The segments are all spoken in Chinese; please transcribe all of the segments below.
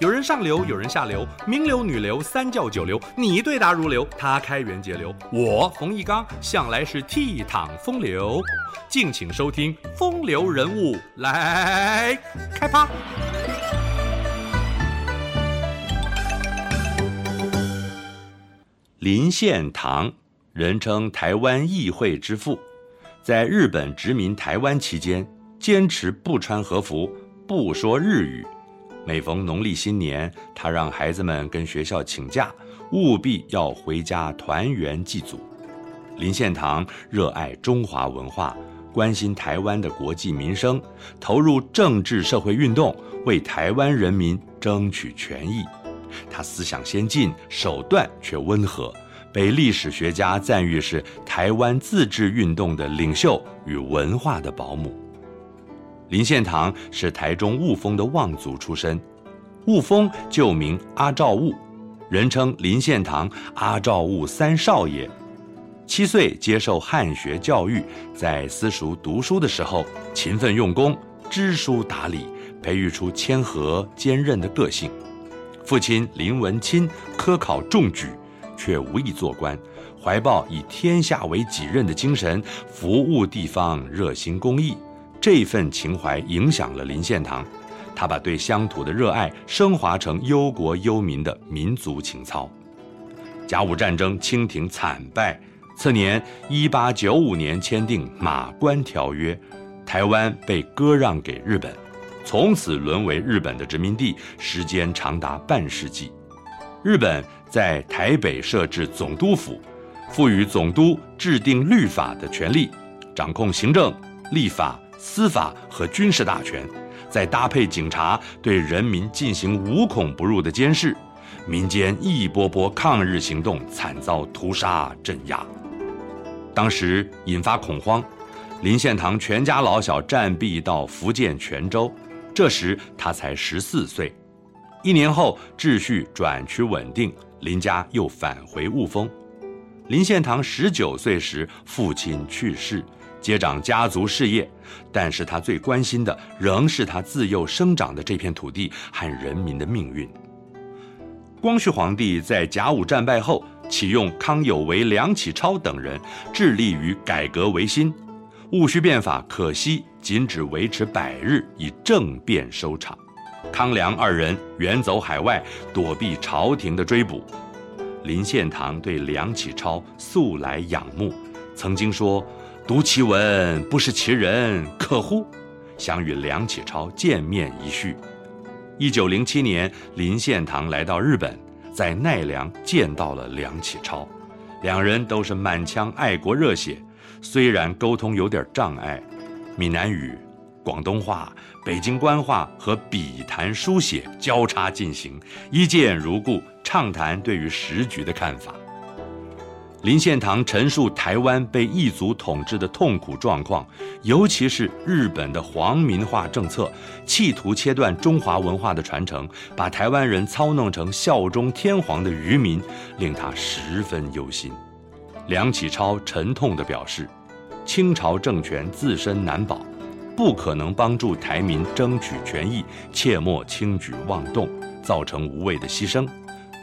有人上流，有人下流，名流、女流、三教九流，你对答如流，他开源节流，我冯一刚向来是倜傥风流。敬请收听《风流人物》来开趴。林献堂，人称台湾议会之父，在日本殖民台湾期间，坚持不穿和服，不说日语。每逢农历新年，他让孩子们跟学校请假，务必要回家团圆祭祖。林献堂热爱中华文化，关心台湾的国计民生，投入政治社会运动，为台湾人民争取权益。他思想先进，手段却温和，被历史学家赞誉是台湾自治运动的领袖与文化的保姆。林献堂是台中雾峰的望族出身，雾峰旧名阿照雾，人称林献堂阿照雾三少爷。七岁接受汉学教育，在私塾读书的时候勤奋用功，知书达理，培育出谦和坚韧的个性。父亲林文钦科考中举，却无意做官，怀抱以天下为己任的精神，服务地方，热心公益。这份情怀影响了林献堂，他把对乡土的热爱升华成忧国忧民的民族情操。甲午战争，清廷惨败，次年一八九五年签订《马关条约》，台湾被割让给日本，从此沦为日本的殖民地，时间长达半世纪。日本在台北设置总督府，赋予总督制定律法的权利，掌控行政、立法。司法和军事大权，再搭配警察对人民进行无孔不入的监视，民间一波波抗日行动惨遭屠杀镇压。当时引发恐慌，林献堂全家老小暂避到福建泉州，这时他才十四岁。一年后秩序转趋稳定，林家又返回雾峰。林献堂十九岁时，父亲去世。接掌家族事业，但是他最关心的仍是他自幼生长的这片土地和人民的命运。光绪皇帝在甲午战败后，启用康有为、梁启超等人，致力于改革维新。戊戌变法可惜仅只维持百日，以政变收场。康梁二人远走海外，躲避朝廷的追捕。林献堂对梁启超素来仰慕，曾经说。读其文，不识其人，可乎？想与梁启超见面一叙。一九零七年，林献堂来到日本，在奈良见到了梁启超，两人都是满腔爱国热血，虽然沟通有点障碍，闽南语、广东话、北京官话和笔谈书写交叉进行，一见如故，畅谈对于时局的看法。林献堂陈述台湾被异族统治的痛苦状况，尤其是日本的皇民化政策，企图切断中华文化的传承，把台湾人操弄成效忠天皇的愚民，令他十分忧心。梁启超沉痛地表示，清朝政权自身难保，不可能帮助台民争取权益，切莫轻举妄动，造成无谓的牺牲。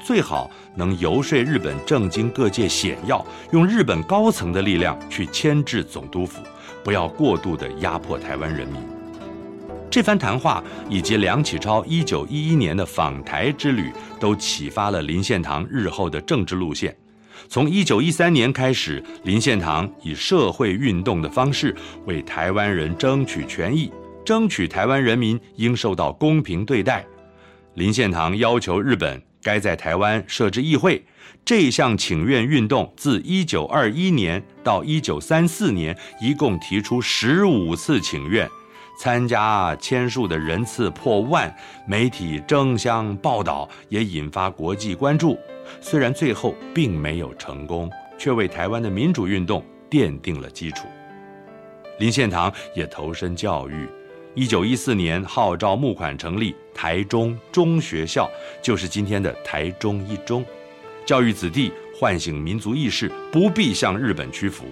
最好能游说日本政经各界显要，用日本高层的力量去牵制总督府，不要过度的压迫台湾人民。这番谈话以及梁启超一九一一年的访台之旅，都启发了林献堂日后的政治路线。从一九一三年开始，林献堂以社会运动的方式为台湾人争取权益，争取台湾人民应受到公平对待。林献堂要求日本。该在台湾设置议会，这项请愿运动自一九二一年到一九三四年，一共提出十五次请愿，参加签署的人次破万，媒体争相报道，也引发国际关注。虽然最后并没有成功，却为台湾的民主运动奠定了基础。林献堂也投身教育。一九一四年，号召募款成立台中中学校，就是今天的台中一中，教育子弟，唤醒民族意识，不必向日本屈服。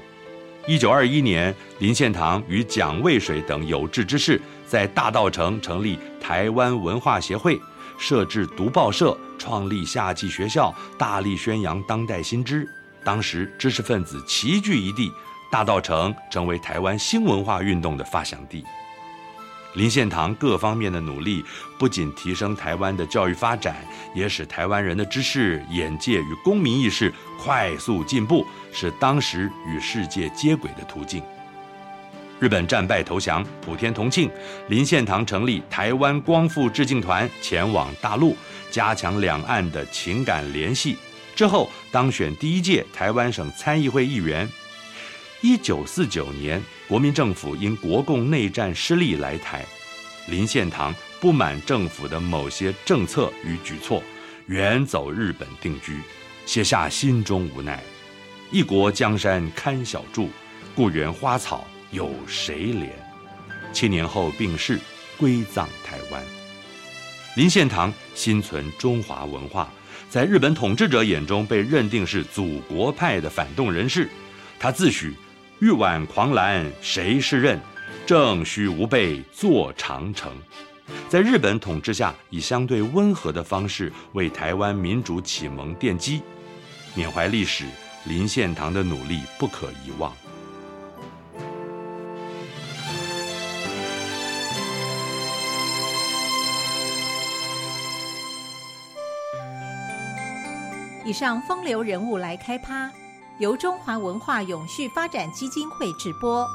一九二一年，林献堂与蒋渭水等有志之士在大稻城成立台湾文化协会，设置读报社，创立夏季学校，大力宣扬当代新知。当时知识分子齐聚一地，大稻城成为台湾新文化运动的发祥地。林献堂各方面的努力，不仅提升台湾的教育发展，也使台湾人的知识、眼界与公民意识快速进步，是当时与世界接轨的途径。日本战败投降，普天同庆，林献堂成立台湾光复致敬团，前往大陆，加强两岸的情感联系。之后当选第一届台湾省参议会议员。一九四九年，国民政府因国共内战失利来台，林献堂不满政府的某些政策与举措，远走日本定居，写下心中无奈：“一国江山堪小筑，故园花草有谁怜？”七年后病逝，归葬台湾。林献堂心存中华文化，在日本统治者眼中被认定是祖国派的反动人士，他自诩。玉碗狂澜谁是任？正须吾辈坐长城。在日本统治下，以相对温和的方式为台湾民主启蒙奠基。缅怀历史，林献堂的努力不可遗忘。以上风流人物来开趴。由中华文化永续发展基金会直播。